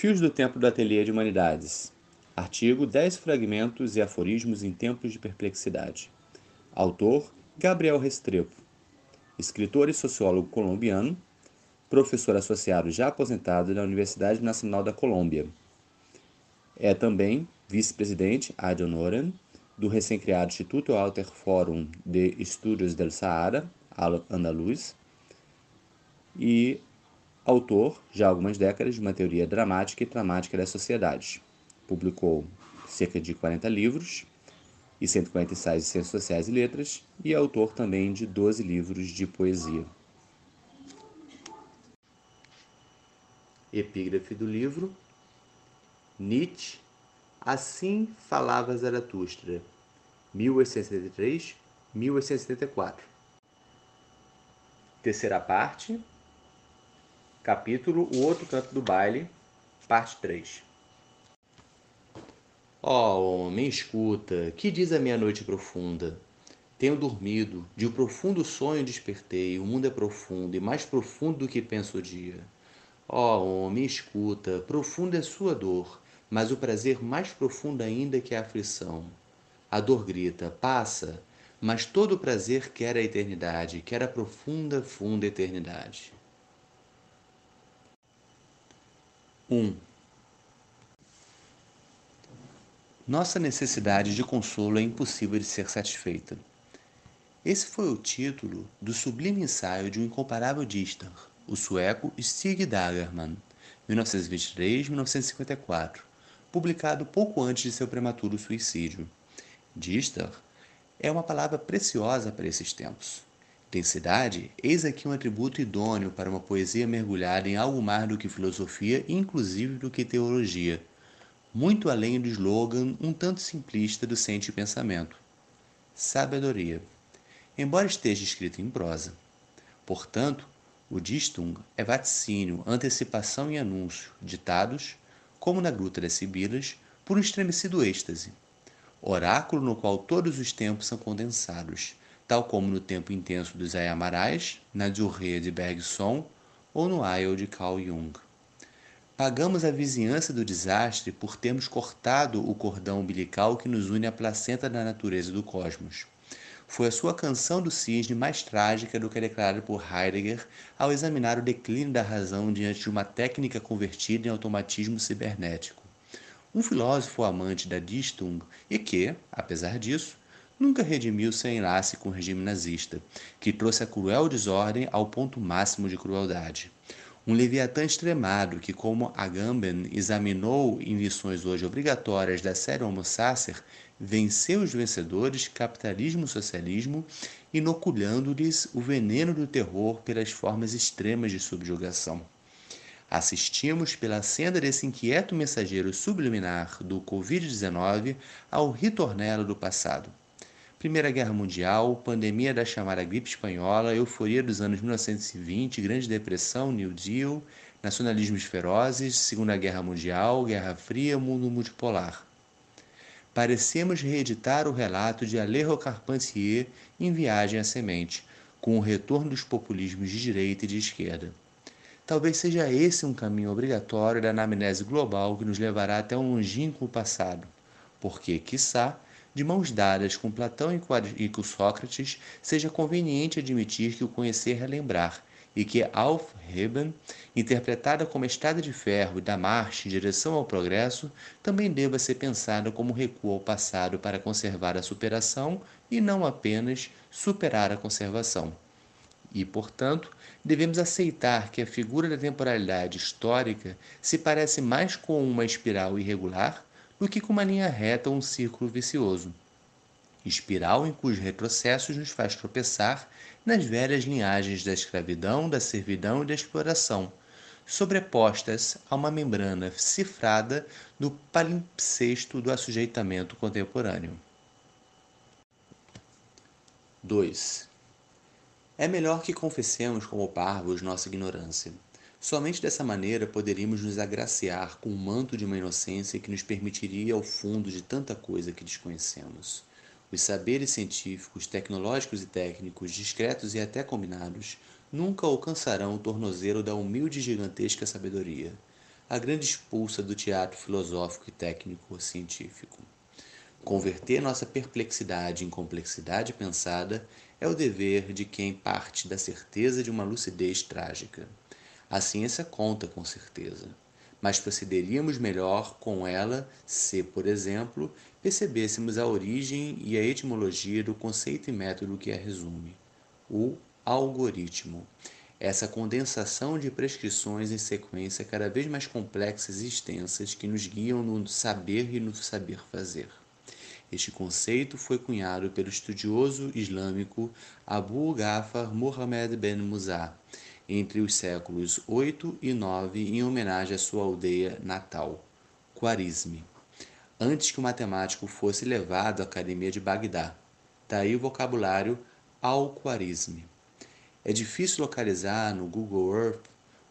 Fios do Tempo do Ateliê de Humanidades. Artigo 10 fragmentos e aforismos em tempos de perplexidade. Autor Gabriel Restrepo. Escritor e sociólogo colombiano, professor associado já aposentado da Universidade Nacional da Colômbia. É também vice-presidente ad honorem do recém-criado Instituto Alter Forum de Estudos del Sahara, Andaluz, e autor, já há algumas décadas, de uma teoria dramática e dramática das sociedades. Publicou cerca de 40 livros e 140 ensaios de ciências sociais e letras, e é autor também de 12 livros de poesia. Epígrafe do livro Nietzsche, Assim Falava Zaratustra, 1873-1874. Terceira parte, capítulo O Outro Canto do Baile, parte 3. Ó oh, homem, escuta, que diz a minha noite profunda? Tenho dormido, de um profundo sonho despertei, o mundo é profundo e mais profundo do que penso o dia. Ó oh, homem, escuta, profunda é sua dor, mas o prazer mais profundo ainda é que a aflição. A dor grita, passa, mas todo o prazer quer a eternidade, quer a profunda, funda eternidade. 1. Um. Nossa necessidade de consolo é impossível de ser satisfeita. Esse foi o título do sublime ensaio de um incomparável Dichter, o sueco Stig Dagerman, 1923-1954, publicado pouco antes de seu prematuro suicídio. Dichter é uma palavra preciosa para esses tempos. Densidade, eis aqui um atributo idôneo para uma poesia mergulhada em algo mais do que filosofia inclusive do que teologia muito além do slogan um tanto simplista do sente pensamento. Sabedoria. Embora esteja escrito em prosa. Portanto, o Distung é vaticínio, antecipação e anúncio, ditados, como na Gruta das Sibilas, por um estremecido êxtase. Oráculo no qual todos os tempos são condensados, tal como no tempo intenso dos Ayamarais, na Durrée de Bergson ou no Isle de Carl Jung. Pagamos a vizinhança do desastre por termos cortado o cordão umbilical que nos une à placenta da natureza do cosmos. Foi a sua canção do cisne mais trágica do que declarada por Heidegger ao examinar o declínio da razão diante de uma técnica convertida em automatismo cibernético. Um filósofo amante da Dichtung e que, apesar disso, nunca redimiu seu enlace com o regime nazista, que trouxe a cruel desordem ao ponto máximo de crueldade um Leviatã extremado que, como Agamben examinou em lições hoje obrigatórias da série Homo Sacer, venceu os vencedores capitalismo e socialismo, inoculando-lhes o veneno do terror pelas formas extremas de subjugação. Assistimos pela senda desse inquieto mensageiro subliminar do Covid-19 ao ritornelo do passado Primeira Guerra Mundial, pandemia da chamada gripe espanhola, euforia dos anos 1920, Grande Depressão, New Deal, nacionalismos ferozes, Segunda Guerra Mundial, Guerra Fria, mundo multipolar. Parecemos reeditar o relato de Alejo Carpentier em Viagem à Semente, com o retorno dos populismos de direita e de esquerda. Talvez seja esse um caminho obrigatório da anamnese global que nos levará até um longínquo passado, porque, quiçá, de mãos dadas com Platão e com Sócrates, seja conveniente admitir que o conhecer é lembrar, e que Alf Heben, interpretada como estrada de ferro da marcha em direção ao progresso, também deva ser pensada como recuo ao passado para conservar a superação e não apenas superar a conservação. E, portanto, devemos aceitar que a figura da temporalidade histórica se parece mais com uma espiral irregular do que com uma linha reta ou um círculo vicioso. Espiral em cujos retrocessos nos faz tropeçar nas velhas linhagens da escravidão, da servidão e da exploração, sobrepostas a uma membrana cifrada do palimpsesto do assujeitamento contemporâneo. 2. É melhor que confessemos como parvos nossa ignorância Somente dessa maneira poderíamos nos agraciar com o manto de uma inocência que nos permitiria ao fundo de tanta coisa que desconhecemos. Os saberes científicos, tecnológicos e técnicos, discretos e até combinados, nunca alcançarão o tornozelo da humilde e gigantesca sabedoria. a grande expulsa do teatro filosófico e técnico-científico. Converter nossa perplexidade em complexidade pensada é o dever de quem parte da certeza de uma lucidez trágica. A ciência conta com certeza, mas procederíamos melhor com ela se, por exemplo, percebêssemos a origem e a etimologia do conceito e método que a resume, o algoritmo. Essa condensação de prescrições em sequência cada vez mais complexas e extensas que nos guiam no saber e no saber fazer. Este conceito foi cunhado pelo estudioso islâmico Abu Ghaffar Muhammad ben Musa entre os séculos 8 e 9 em homenagem à sua aldeia natal, Quarisme antes que o matemático fosse levado à Academia de Bagdá. Daí o vocabulário Al-Khwarizmi. É difícil localizar no Google Earth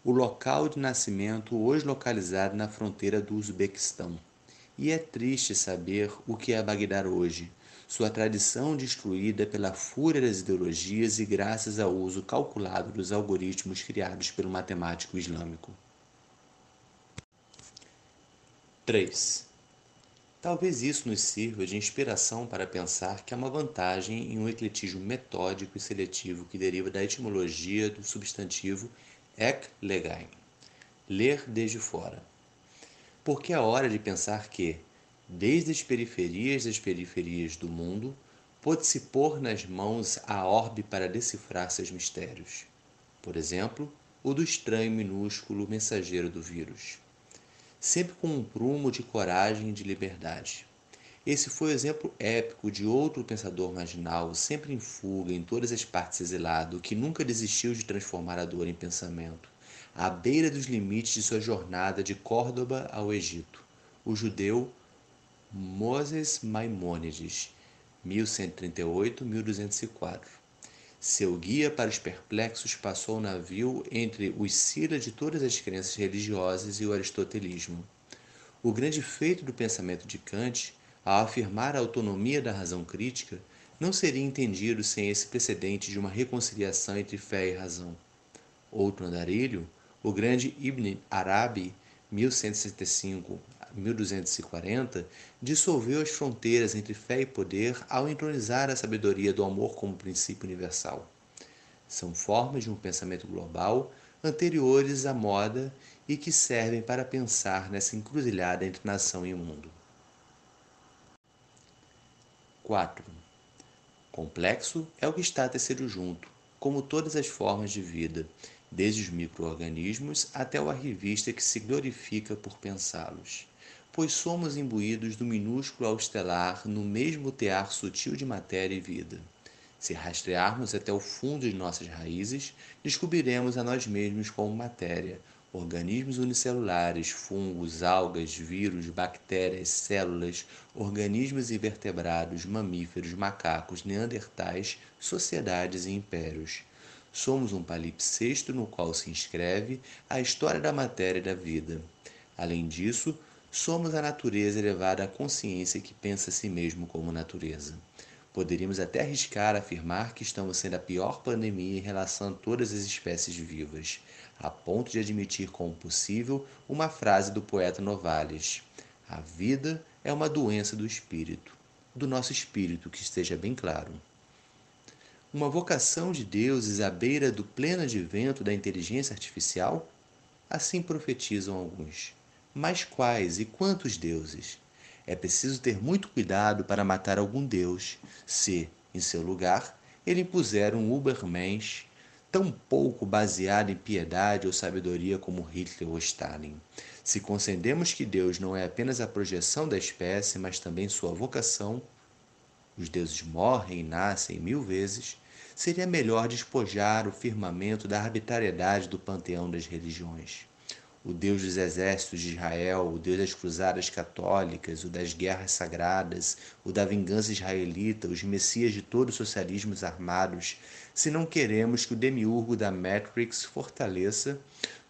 o local de nascimento hoje localizado na fronteira do Uzbequistão. E é triste saber o que é Bagdá hoje, sua tradição destruída pela fúria das ideologias e graças ao uso calculado dos algoritmos criados pelo matemático islâmico. 3. Talvez isso nos sirva de inspiração para pensar que há uma vantagem em um ecletismo metódico e seletivo que deriva da etimologia do substantivo ek legain, ler desde fora. Porque é hora de pensar que, desde as periferias das periferias do mundo, pôde-se pôr nas mãos a orbe para decifrar seus mistérios. Por exemplo, o do estranho minúsculo mensageiro do vírus sempre com um prumo de coragem e de liberdade. Esse foi o exemplo épico de outro pensador marginal, sempre em fuga, em todas as partes exilado, que nunca desistiu de transformar a dor em pensamento, à beira dos limites de sua jornada de Córdoba ao Egito, o judeu Moses Maimônides, 1138-1204. Seu guia para os perplexos passou o navio entre os Sila de todas as crenças religiosas e o aristotelismo. O grande feito do pensamento de Kant, ao afirmar a autonomia da razão crítica, não seria entendido sem esse precedente de uma reconciliação entre fé e razão. Outro andarilho, o grande Ibn Arabi, 1165 1240, dissolveu as fronteiras entre fé e poder ao entronizar a sabedoria do amor como princípio universal. São formas de um pensamento global anteriores à moda e que servem para pensar nessa encruzilhada entre nação e mundo. 4. Complexo é o que está tecer junto, como todas as formas de vida, desde os microorganismos até o arrivista que se glorifica por pensá-los pois somos imbuídos do minúsculo ao estelar no mesmo tear sutil de matéria e vida. Se rastrearmos até o fundo de nossas raízes, descobriremos a nós mesmos como matéria, organismos unicelulares, fungos, algas, vírus, bactérias, células, organismos invertebrados, mamíferos, macacos, neandertais, sociedades e impérios. Somos um palimpsesto no qual se inscreve a história da matéria e da vida. Além disso, Somos a natureza elevada à consciência que pensa a si mesmo como natureza. Poderíamos até arriscar afirmar que estamos sendo a pior pandemia em relação a todas as espécies vivas, a ponto de admitir como possível uma frase do poeta Novalis: A vida é uma doença do espírito, do nosso espírito, que esteja bem claro. Uma vocação de deuses à beira do pleno advento da inteligência artificial? Assim profetizam alguns. Mas quais e quantos deuses? É preciso ter muito cuidado para matar algum deus, se, em seu lugar, ele impuser um Ubermensch tão pouco baseado em piedade ou sabedoria como Hitler ou Stalin. Se concedemos que Deus não é apenas a projeção da espécie, mas também sua vocação, os deuses morrem e nascem mil vezes, seria melhor despojar o firmamento da arbitrariedade do panteão das religiões o Deus dos exércitos de Israel, o Deus das cruzadas católicas, o das guerras sagradas, o da vingança israelita, os messias de todos os socialismos armados, se não queremos que o demiurgo da Matrix fortaleça,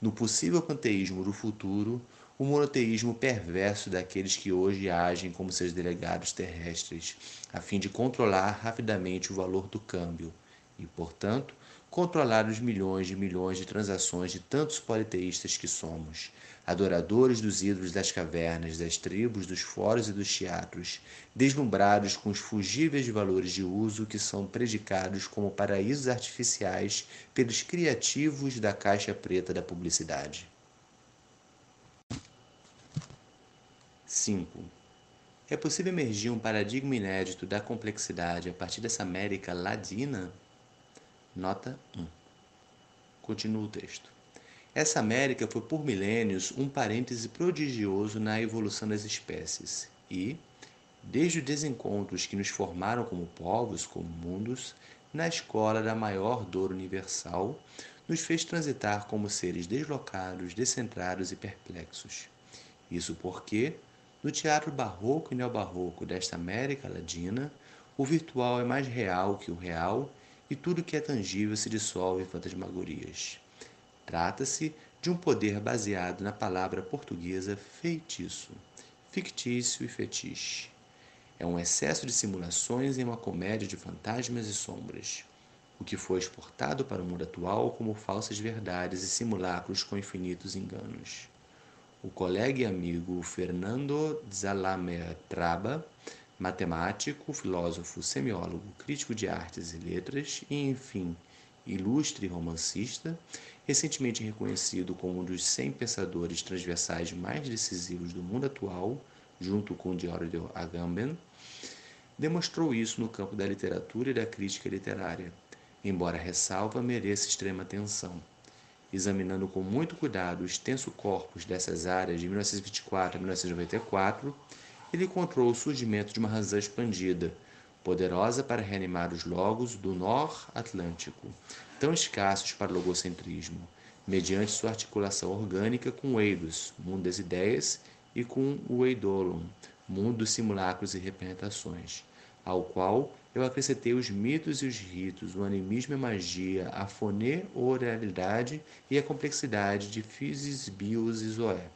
no possível panteísmo do futuro, o monoteísmo perverso daqueles que hoje agem como seus delegados terrestres, a fim de controlar rapidamente o valor do câmbio. E, portanto, controlar os milhões de milhões de transações de tantos politeístas que somos, adoradores dos ídolos das cavernas, das tribos, dos fóruns e dos teatros, deslumbrados com os fugíveis valores de uso que são predicados como paraísos artificiais pelos criativos da caixa preta da publicidade. 5. É possível emergir um paradigma inédito da complexidade a partir dessa América ladina? Nota 1. Continua o texto. Essa América foi por milênios um parêntese prodigioso na evolução das espécies e, desde os desencontros que nos formaram como povos, como mundos, na escola da maior dor universal, nos fez transitar como seres deslocados, descentrados e perplexos. Isso porque, no teatro barroco e neobarroco desta América Latina, o virtual é mais real que o real e tudo que é tangível se dissolve em fantasmagorias. Trata-se de um poder baseado na palavra portuguesa feitiço, fictício e fetiche. É um excesso de simulações em uma comédia de fantasmas e sombras, o que foi exportado para o mundo atual como falsas verdades e simulacros com infinitos enganos. O colega e amigo Fernando Traba, matemático, filósofo, semiólogo, crítico de artes e letras e, enfim, ilustre romancista, recentemente reconhecido como um dos 100 pensadores transversais mais decisivos do mundo atual, junto com Giorgio Agamben, demonstrou isso no campo da literatura e da crítica literária, embora ressalva mereça extrema atenção. Examinando com muito cuidado o extenso corpus dessas áreas de 1924 a 1994, ele encontrou o surgimento de uma razão expandida, poderosa para reanimar os logos do Nor-Atlântico, tão escassos para o logocentrismo, mediante sua articulação orgânica com o Eidos, mundo das ideias, e com o Eidolon, mundo dos simulacros e representações, ao qual eu acrescentei os mitos e os ritos, o animismo e a magia, a foné-oralidade e a complexidade de physis, bios e zoé.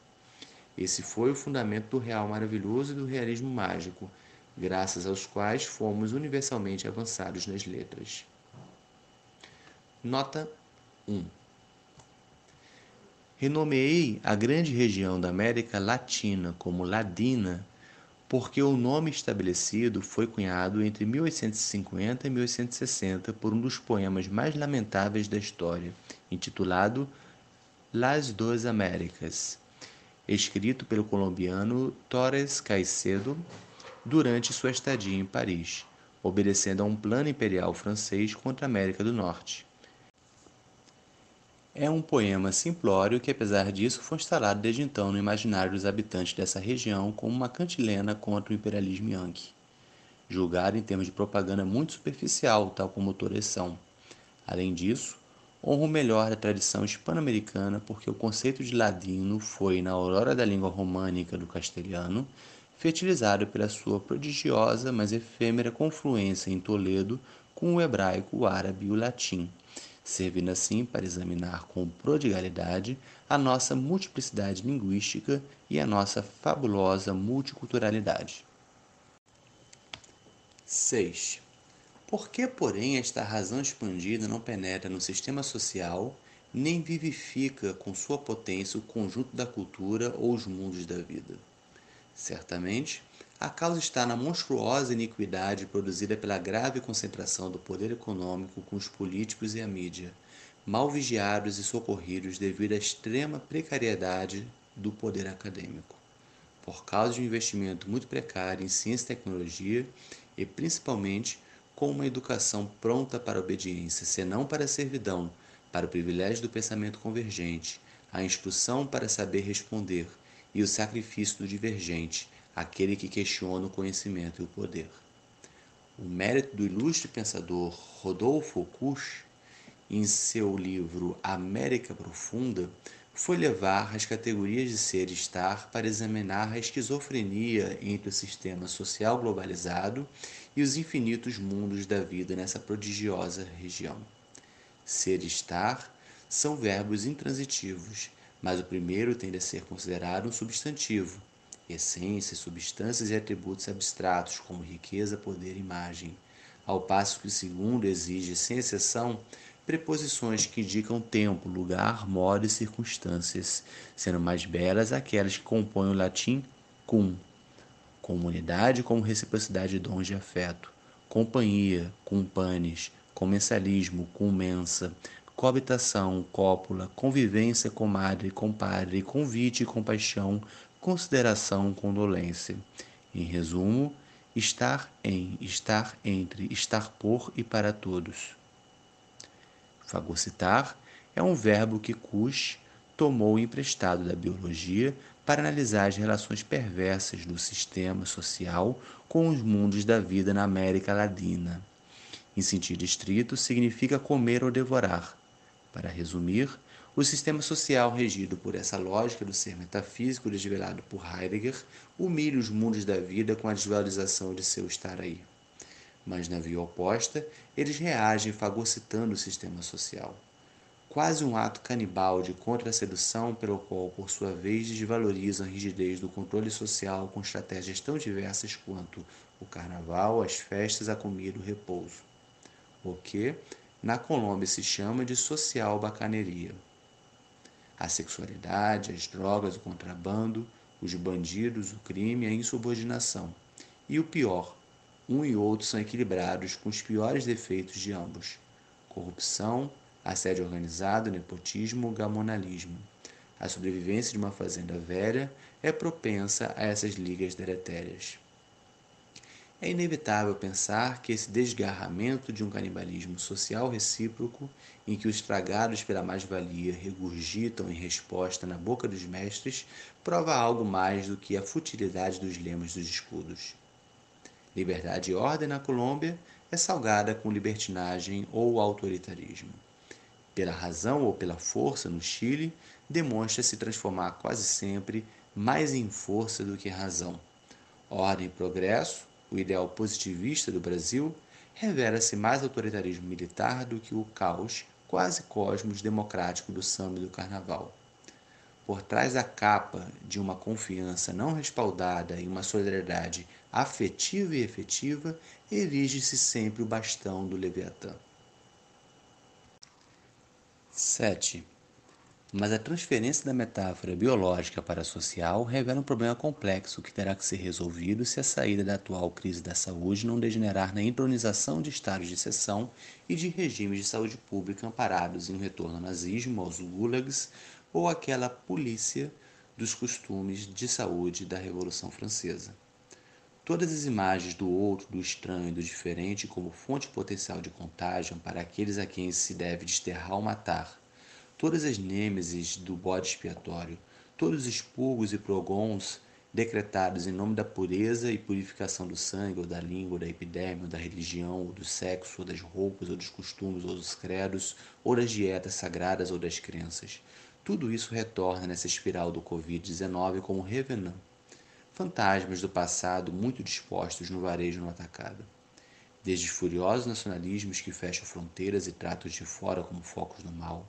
Esse foi o fundamento do real maravilhoso e do realismo mágico, graças aos quais fomos universalmente avançados nas letras. Nota 1. Renomeei a grande região da América Latina como Ladina porque o nome estabelecido foi cunhado entre 1850 e 1860 por um dos poemas mais lamentáveis da história, intitulado Las Duas Américas, escrito pelo colombiano Torres Caicedo durante sua estadia em Paris, obedecendo a um plano imperial francês contra a América do Norte. É um poema simplório que, apesar disso, foi instalado desde então no imaginário dos habitantes dessa região como uma cantilena contra o imperialismo yankee, julgado em termos de propaganda muito superficial, tal como autores são. Além disso, honra o melhor da tradição hispano-americana porque o conceito de ladino foi, na aurora da língua românica do castelhano, fertilizado pela sua prodigiosa, mas efêmera confluência em Toledo com o hebraico, o árabe e o latim, servindo assim para examinar com prodigalidade a nossa multiplicidade linguística e a nossa fabulosa multiculturalidade. 6. Por que, porém, esta razão expandida não penetra no sistema social nem vivifica com sua potência o conjunto da cultura ou os mundos da vida? Certamente, a causa está na monstruosa iniquidade produzida pela grave concentração do poder econômico com os políticos e a mídia, mal vigiados e socorridos devido à extrema precariedade do poder acadêmico. Por causa de um investimento muito precário em ciência e tecnologia e principalmente com uma educação pronta para a obediência, senão para a servidão, para o privilégio do pensamento convergente, a instrução para saber responder, e o sacrifício do divergente, aquele que questiona o conhecimento e o poder. O mérito do ilustre pensador Rodolfo Aucuche, em seu livro América Profunda, foi levar as categorias de ser e estar para examinar a esquizofrenia entre o sistema social globalizado e os infinitos mundos da vida nessa prodigiosa região. Ser e estar são verbos intransitivos mas o primeiro tende a ser considerado um substantivo, essências, substâncias e atributos abstratos, como riqueza, poder e imagem, ao passo que o segundo exige, sem exceção, preposições que indicam tempo, lugar, modo e circunstâncias, sendo mais belas aquelas que compõem o latim cum, comunidade como reciprocidade de dons de afeto, companhia, cumpanes, comensalismo, comensa, coabitação, cópula, convivência, comadre, compadre, convite, compaixão, consideração, condolência. Em resumo, estar em, estar entre, estar por e para todos. Fagocitar é um verbo que Kush tomou emprestado da biologia para analisar as relações perversas do sistema social com os mundos da vida na América Latina. Em sentido estrito, significa comer ou devorar. Para resumir, o sistema social regido por essa lógica do ser metafísico desvelado por Heidegger humilha os mundos da vida com a desvalorização de seu estar aí. Mas na via oposta, eles reagem fagocitando o sistema social. Quase um ato canibal de contra-sedução pelo qual, por sua vez, desvalorizam a rigidez do controle social com estratégias tão diversas quanto o carnaval, as festas, a comida, o repouso. O que, na Colômbia, se chama de social bacaneria. A sexualidade, as drogas, o contrabando, os bandidos, o crime, a insubordinação. E o pior, um e outro são equilibrados com os piores defeitos de ambos: corrupção, assédio organizado, nepotismo, gamonalismo. A sobrevivência de uma fazenda velha é propensa a essas ligas deletérias. É inevitável pensar que esse desgarramento de um canibalismo social recíproco, em que os estragados pela mais-valia regurgitam em resposta na boca dos mestres, prova algo mais do que a futilidade dos lemas dos escudos. Liberdade e ordem na Colômbia é salgada com libertinagem ou autoritarismo. Pela razão ou pela força no Chile, demonstra se transformar quase sempre mais em força do que razão. Ordem e progresso, o ideal positivista do Brasil, revela-se mais autoritarismo militar do que o caos quase cosmos democrático do samba e do carnaval. Por trás da capa de uma confiança não respaldada e uma solidariedade afetiva e efetiva, erige-se sempre o bastão do Leviatã. 7. Mas a transferência da metáfora biológica para a social revela um problema complexo que terá que ser resolvido se a saída da atual crise da saúde não degenerar na entronização de estados de exceção e de regimes de saúde pública amparados em um retorno ao nazismo, aos gulags ou àquela polícia dos costumes de saúde da Revolução Francesa. Todas as imagens do outro, do estranho e do diferente como fonte potencial de contágio para aqueles a quem se deve desterrar ou matar todas as nêmesis do bode expiatório, todos os expurgos e progons decretados em nome da pureza e purificação do sangue, ou da língua, ou da epidemia, ou da religião, ou do sexo, ou das roupas, ou dos costumes, ou dos credos, ou das dietas sagradas, ou das crenças. Tudo isso retorna nessa espiral do Covid-19 como revenant. Fantasmas do passado muito dispostos no varejo no atacado. Desde os furiosos nacionalismos que fecham fronteiras e tratam de fora como focos no mal,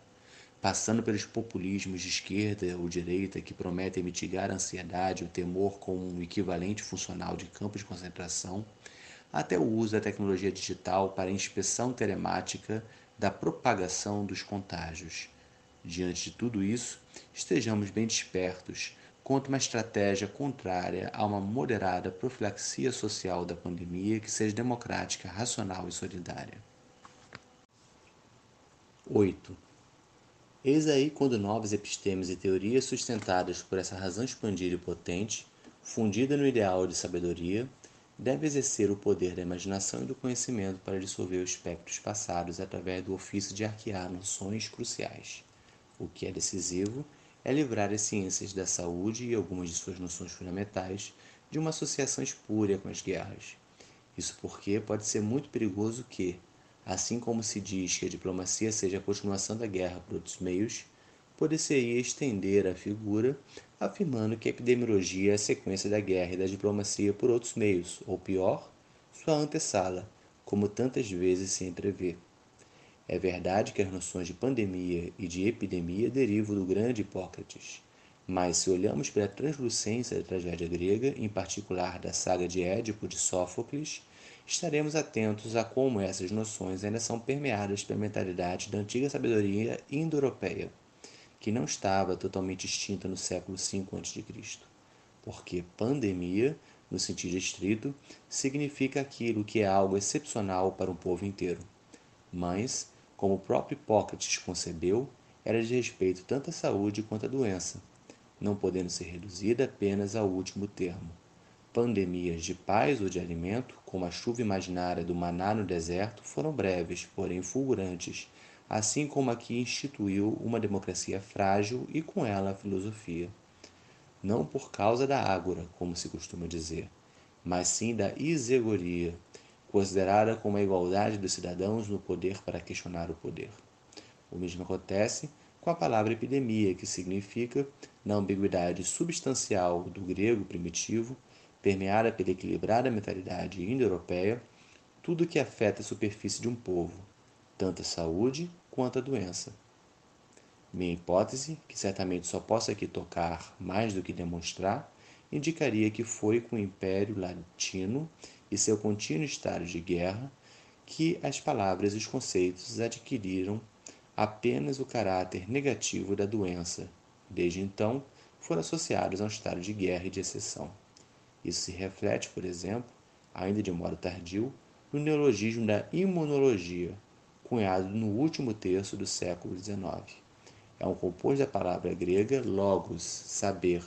passando pelos populismos de esquerda ou direita que prometem mitigar a ansiedade e o temor com um equivalente funcional de campo de concentração, até o uso da tecnologia digital para inspeção telemática da propagação dos contágios. Diante de tudo isso, estejamos bem despertos contra uma estratégia contrária a uma moderada profilaxia social da pandemia que seja democrática, racional e solidária. 8. Eis aí quando novas epistemes e teorias sustentadas por essa razão expandida e potente, fundida no ideal de sabedoria, devem exercer o poder da imaginação e do conhecimento para dissolver os espectros passados através do ofício de arquear noções cruciais. O que é decisivo é livrar as ciências da saúde e algumas de suas noções fundamentais de uma associação espúria com as guerras. Isso porque pode ser muito perigoso que, Assim como se diz que a diplomacia seja a continuação da guerra por outros meios, poder-se-ia estender a figura afirmando que a epidemiologia é a sequência da guerra e da diplomacia por outros meios, ou pior, sua antessala, como tantas vezes se entrevê. É verdade que as noções de pandemia e de epidemia derivam do grande Hipócrates, mas se olhamos pela translucência da tragédia grega, em particular da saga de Édipo de Sófocles, estaremos atentos a como essas noções ainda são permeadas pela mentalidade da antiga sabedoria indo-europeia, que não estava totalmente extinta no século V a.C., porque pandemia, no sentido estrito, significa aquilo que é algo excepcional para um povo inteiro. Mas, como o próprio Hipócrates concebeu, era de respeito tanto à saúde quanto à doença, não podendo ser reduzida apenas ao último termo pandemias de paz ou de alimento, como a chuva imaginária do maná no deserto, foram breves, porém fulgurantes, assim como a que instituiu uma democracia frágil e com ela a filosofia. Não por causa da ágora, como se costuma dizer, mas sim da isegoria, considerada como a igualdade dos cidadãos no poder para questionar o poder. O mesmo acontece com a palavra epidemia, que significa, na ambiguidade substancial do grego primitivo, permeada pela equilibrada mentalidade indo-europeia, tudo que afeta a superfície de um povo, tanto a saúde quanto a doença. Minha hipótese, que certamente só posso aqui tocar mais do que demonstrar, indicaria que foi com o Império Latino e seu contínuo estado de guerra que as palavras e os conceitos adquiriram apenas o caráter negativo da doença. Desde então, foram associados a um estado de guerra e de exceção. Isso se reflete, por exemplo, ainda de modo tardio, no neologismo da imunologia, cunhado no último terço do século XIX. É um composto da palavra grega logos, saber,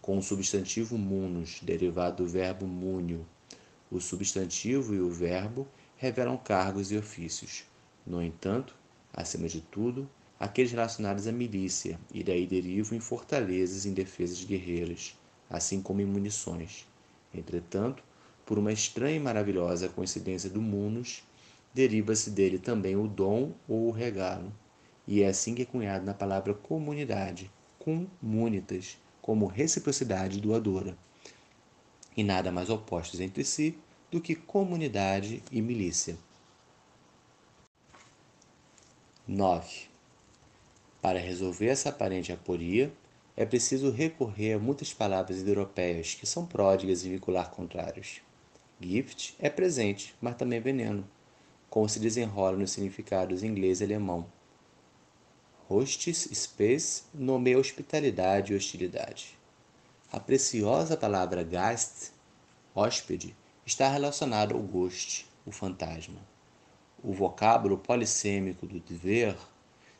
com o substantivo munus, derivado do verbo múnio. O substantivo e o verbo revelam cargos e ofícios. No entanto, acima de tudo, aqueles relacionados à milícia, e daí derivam em fortalezas em defesas guerreiras, assim como em munições. Entretanto, por uma estranha e maravilhosa coincidência do munus, deriva-se dele também o dom ou o regalo, e é assim que é cunhado na palavra comunidade, cum munitas, como reciprocidade doadora, e nada mais opostos entre si do que comunidade e milícia. 9. Para resolver essa aparente aporia, é preciso recorrer a muitas palavras indo-europeias que são pródigas em vincular contrários. Gift é presente, mas também veneno, como se desenrola nos significados inglês e alemão. Hostis, space, nomeia hospitalidade e hostilidade. A preciosa palavra Gast, hóspede, está relacionada ao ghost, o fantasma. O vocábulo polissêmico do dever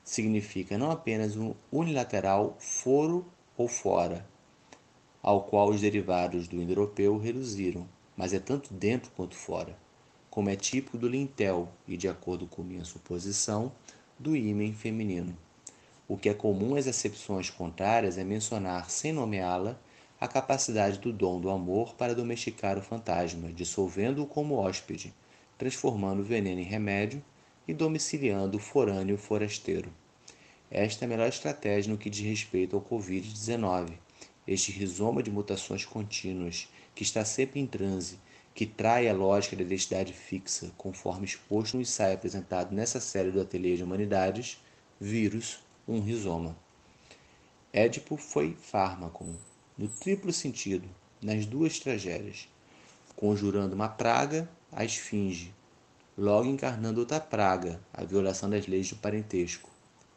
significa não apenas um unilateral foro ou fora, ao qual os derivados do indo-europeu reduziram, mas é tanto dentro quanto fora, como é típico do lintel e, de acordo com minha suposição, do ímen feminino. O que é comum às acepções contrárias é mencionar, sem nomeá-la, a capacidade do dom do amor para domesticar o fantasma, dissolvendo-o como hóspede, transformando o veneno em remédio e domiciliando o forâneo forasteiro. Esta é a melhor estratégia no que diz respeito ao Covid-19, este rizoma de mutações contínuas, que está sempre em transe, que trai a lógica da identidade fixa, conforme exposto no ensaio apresentado nessa série do Ateliê de Humanidades, Vírus, um rizoma. Édipo foi fármaco, no triplo sentido, nas duas tragédias, conjurando uma praga, a esfinge, logo encarnando outra praga, a violação das leis do parentesco,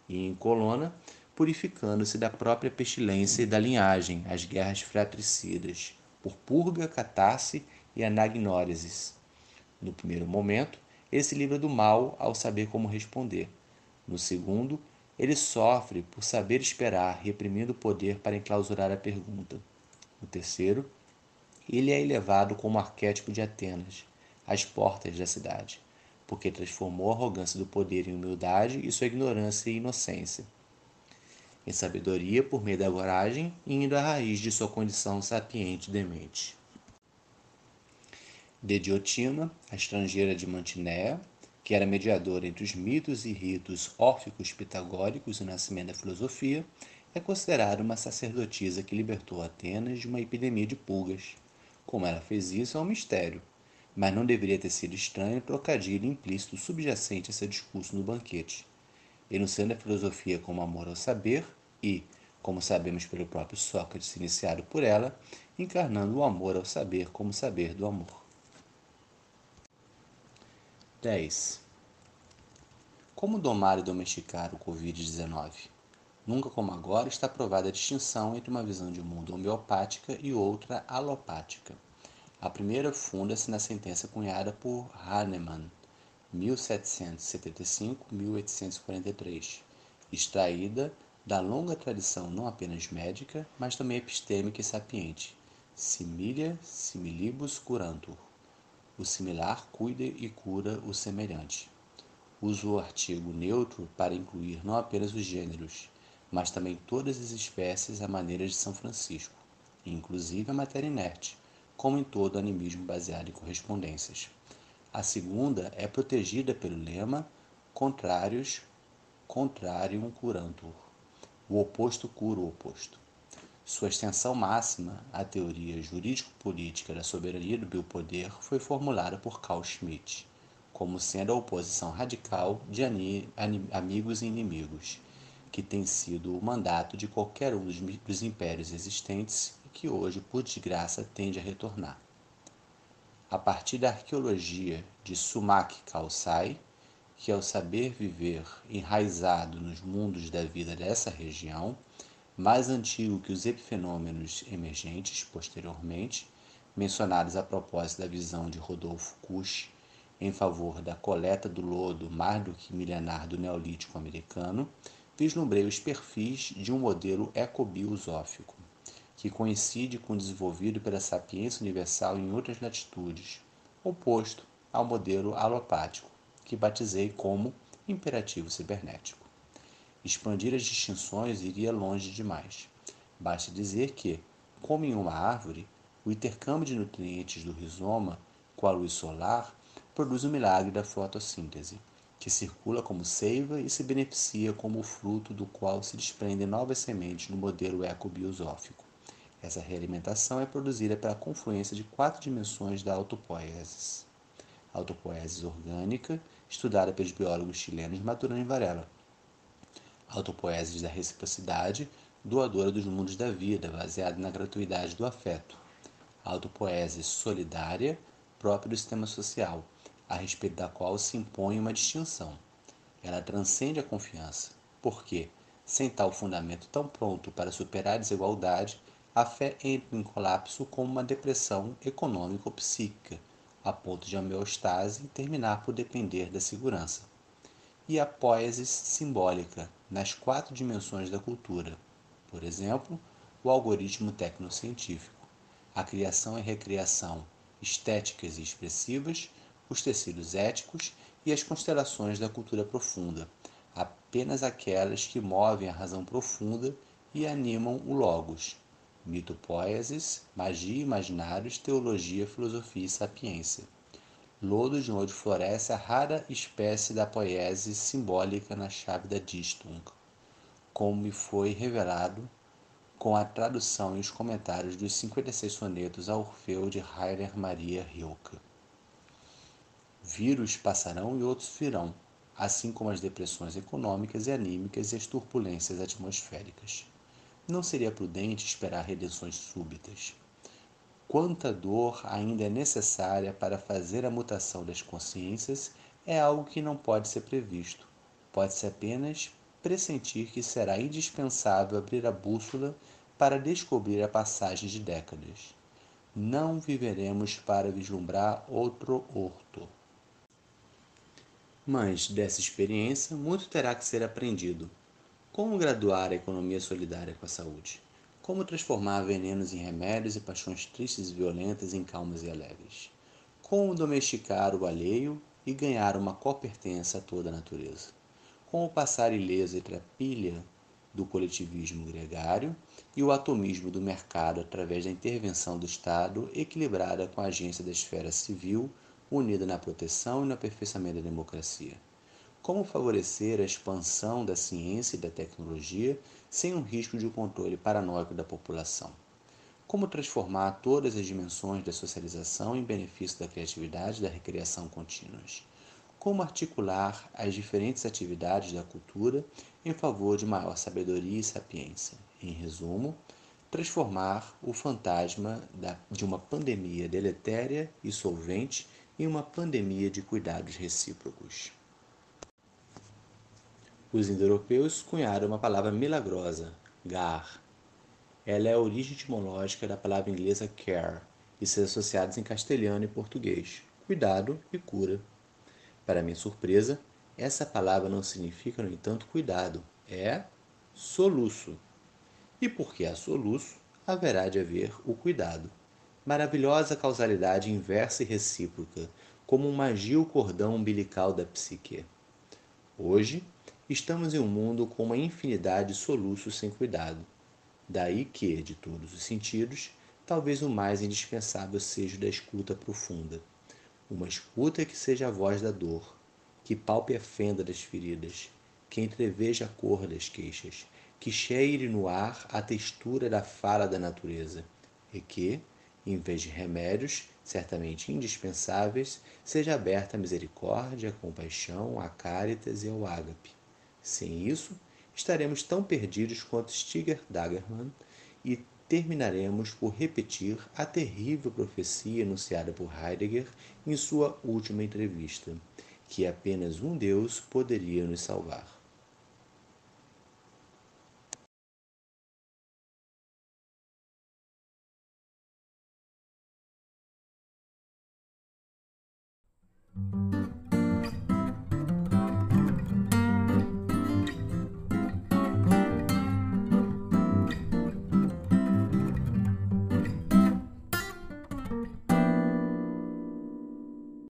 e em Colona, purificando-se da própria pestilência e da linhagem, as guerras fratricidas, por purga, catarse e anagnórises. No primeiro momento, ele se livra do mal ao saber como responder. No segundo, ele sofre por saber esperar, reprimindo o poder para enclausurar a pergunta. No terceiro, ele é elevado como arquétipo de Atenas, às portas da cidade porque transformou a arrogância do poder em humildade e sua ignorância em inocência. Em sabedoria por meio da coragem, indo à raiz de sua condição sapiente demente. De Diotima, a estrangeira de Mantinéa, que era mediadora entre os mitos e ritos órficos pitagóricos e o nascimento da filosofia, é considerada uma sacerdotisa que libertou Atenas de uma epidemia de pulgas. Como ela fez isso é um mistério, mas não deveria ter sido estranho o trocadilho implícito subjacente a seu discurso no banquete, enunciando a filosofia como amor ao saber e, como sabemos pelo próprio Sócrates iniciado por ela, encarnando o amor ao saber como saber do amor. 10. Como domar e domesticar o Covid-19? Nunca como agora está provada a distinção entre uma visão de mundo homeopática e outra alopática. A primeira funda-se na sentença cunhada por Hahnemann, 1775-1843, extraída da longa tradição não apenas médica, mas também epistêmica e sapiente, similia similibus curantur. O similar cuida e cura o semelhante. Uso o artigo neutro para incluir não apenas os gêneros, mas também todas as espécies à maneira de São Francisco, inclusive a matéria inerte, como em todo animismo baseado em correspondências. A segunda é protegida pelo lema contrários contrarium curantur. O oposto cura o oposto. Sua extensão máxima, a teoria jurídico-política da soberania do biopoder, foi formulada por Carl Schmitt, como sendo a oposição radical de amigos e inimigos, que tem sido o mandato de qualquer um dos impérios existentes e que hoje, por desgraça, tende a retornar. A partir da arqueologia de Sumak Kalsai, que é o saber viver enraizado nos mundos da vida dessa região, mais antigo que os epifenômenos emergentes posteriormente, mencionados a propósito da visão de Rodolfo Kusch em favor da coleta do lodo mais do que milenar do Neolítico americano, vislumbrei os perfis de um modelo ecobiosófico, que coincide com o desenvolvido pela sapiência universal em outras latitudes, oposto ao modelo alopático, que batizei como imperativo cibernético. Expandir as distinções iria longe demais. Basta dizer que, como em uma árvore, o intercâmbio de nutrientes do rizoma com a luz solar produz o milagre da fotossíntese, que circula como seiva e se beneficia como o fruto do qual se desprendem novas sementes no modelo ecobiosófico. Essa realimentação é produzida pela confluência de quatro dimensões da autopoiesis. Autopoiesis orgânica, estudada pelos biólogos chilenos Maturana Varela. Autopoiesis da reciprocidade, doadora dos mundos da vida, baseada na gratuidade do afeto. Autopoiesis solidária, própria do sistema social, a respeito da qual se impõe uma distinção. Ela transcende a confiança, porque, sem tal fundamento tão pronto para superar a desigualdade, a fé entra em colapso como uma depressão econômico-psíquica, a ponto de a homeostase terminar por depender da segurança. E a poesis simbólica, nas quatro dimensões da cultura, por exemplo, o algoritmo tecnocientífico, a criação e recriação estéticas e expressivas, os tecidos éticos e as constelações da cultura profunda, apenas aquelas que movem a razão profunda e animam o logos. Mito poesis, magia, imaginários, teologia, filosofia e sapiência. Lodo de onde floresce a rara espécie da poesia simbólica na chave da Distung, como me foi revelado com a tradução e os comentários dos 56 sonetos a Orfeu de Rainer Maria Rilke. Vírus passarão e outros virão, assim como as depressões econômicas e anímicas e as turbulências atmosféricas. Não seria prudente esperar redenções súbitas. Quanta dor ainda é necessária para fazer a mutação das consciências é algo que não pode ser previsto. Pode-se apenas pressentir que será indispensável abrir a bússola para descobrir a passagem de décadas. Não viveremos para vislumbrar outro horto. Mas dessa experiência, muito terá que ser aprendido. Como graduar a economia solidária com a saúde? Como transformar venenos em remédios e paixões tristes e violentas em calmas e alegres? Como domesticar o alheio e ganhar uma copertença a toda a natureza? Como passar ileso entre a pilha do coletivismo gregário e o atomismo do mercado através da intervenção do Estado equilibrada com a agência da esfera civil unida na proteção e no aperfeiçoamento da democracia. Como favorecer a expansão da ciência e da tecnologia sem o risco de um controle paranoico da população? Como transformar todas as dimensões da socialização em benefício da criatividade e da recreação contínuas? Como articular as diferentes atividades da cultura em favor de maior sabedoria e sapiência? Em resumo, transformar o fantasma de uma pandemia deletéria e solvente em uma pandemia de cuidados recíprocos. Os indo-europeus cunharam uma palavra milagrosa, gar. Ela é a origem etimológica da palavra inglesa care e seus associados em castelhano e português, cuidado e cura. Para minha surpresa, essa palavra não significa, no entanto, cuidado, é soluço. E porque há soluço, haverá de haver o cuidado. Maravilhosa causalidade inversa e recíproca, como um magio cordão umbilical da psique. Hoje, estamos em um mundo com uma infinidade de soluços sem cuidado. Daí que, de todos os sentidos, talvez o mais indispensável seja o da escuta profunda. Uma escuta que seja a voz da dor, que palpe a fenda das feridas, que entreveja a cor das queixas, que cheire no ar a textura da fala da natureza, e que, em vez de remédios, certamente indispensáveis, seja aberta a misericórdia, a compaixão, a caritas e ao ágape. Sem isso, estaremos tão perdidos quanto Stiger Dagerman e terminaremos por repetir a terrível profecia enunciada por Heidegger em sua última entrevista, que apenas um Deus poderia nos salvar.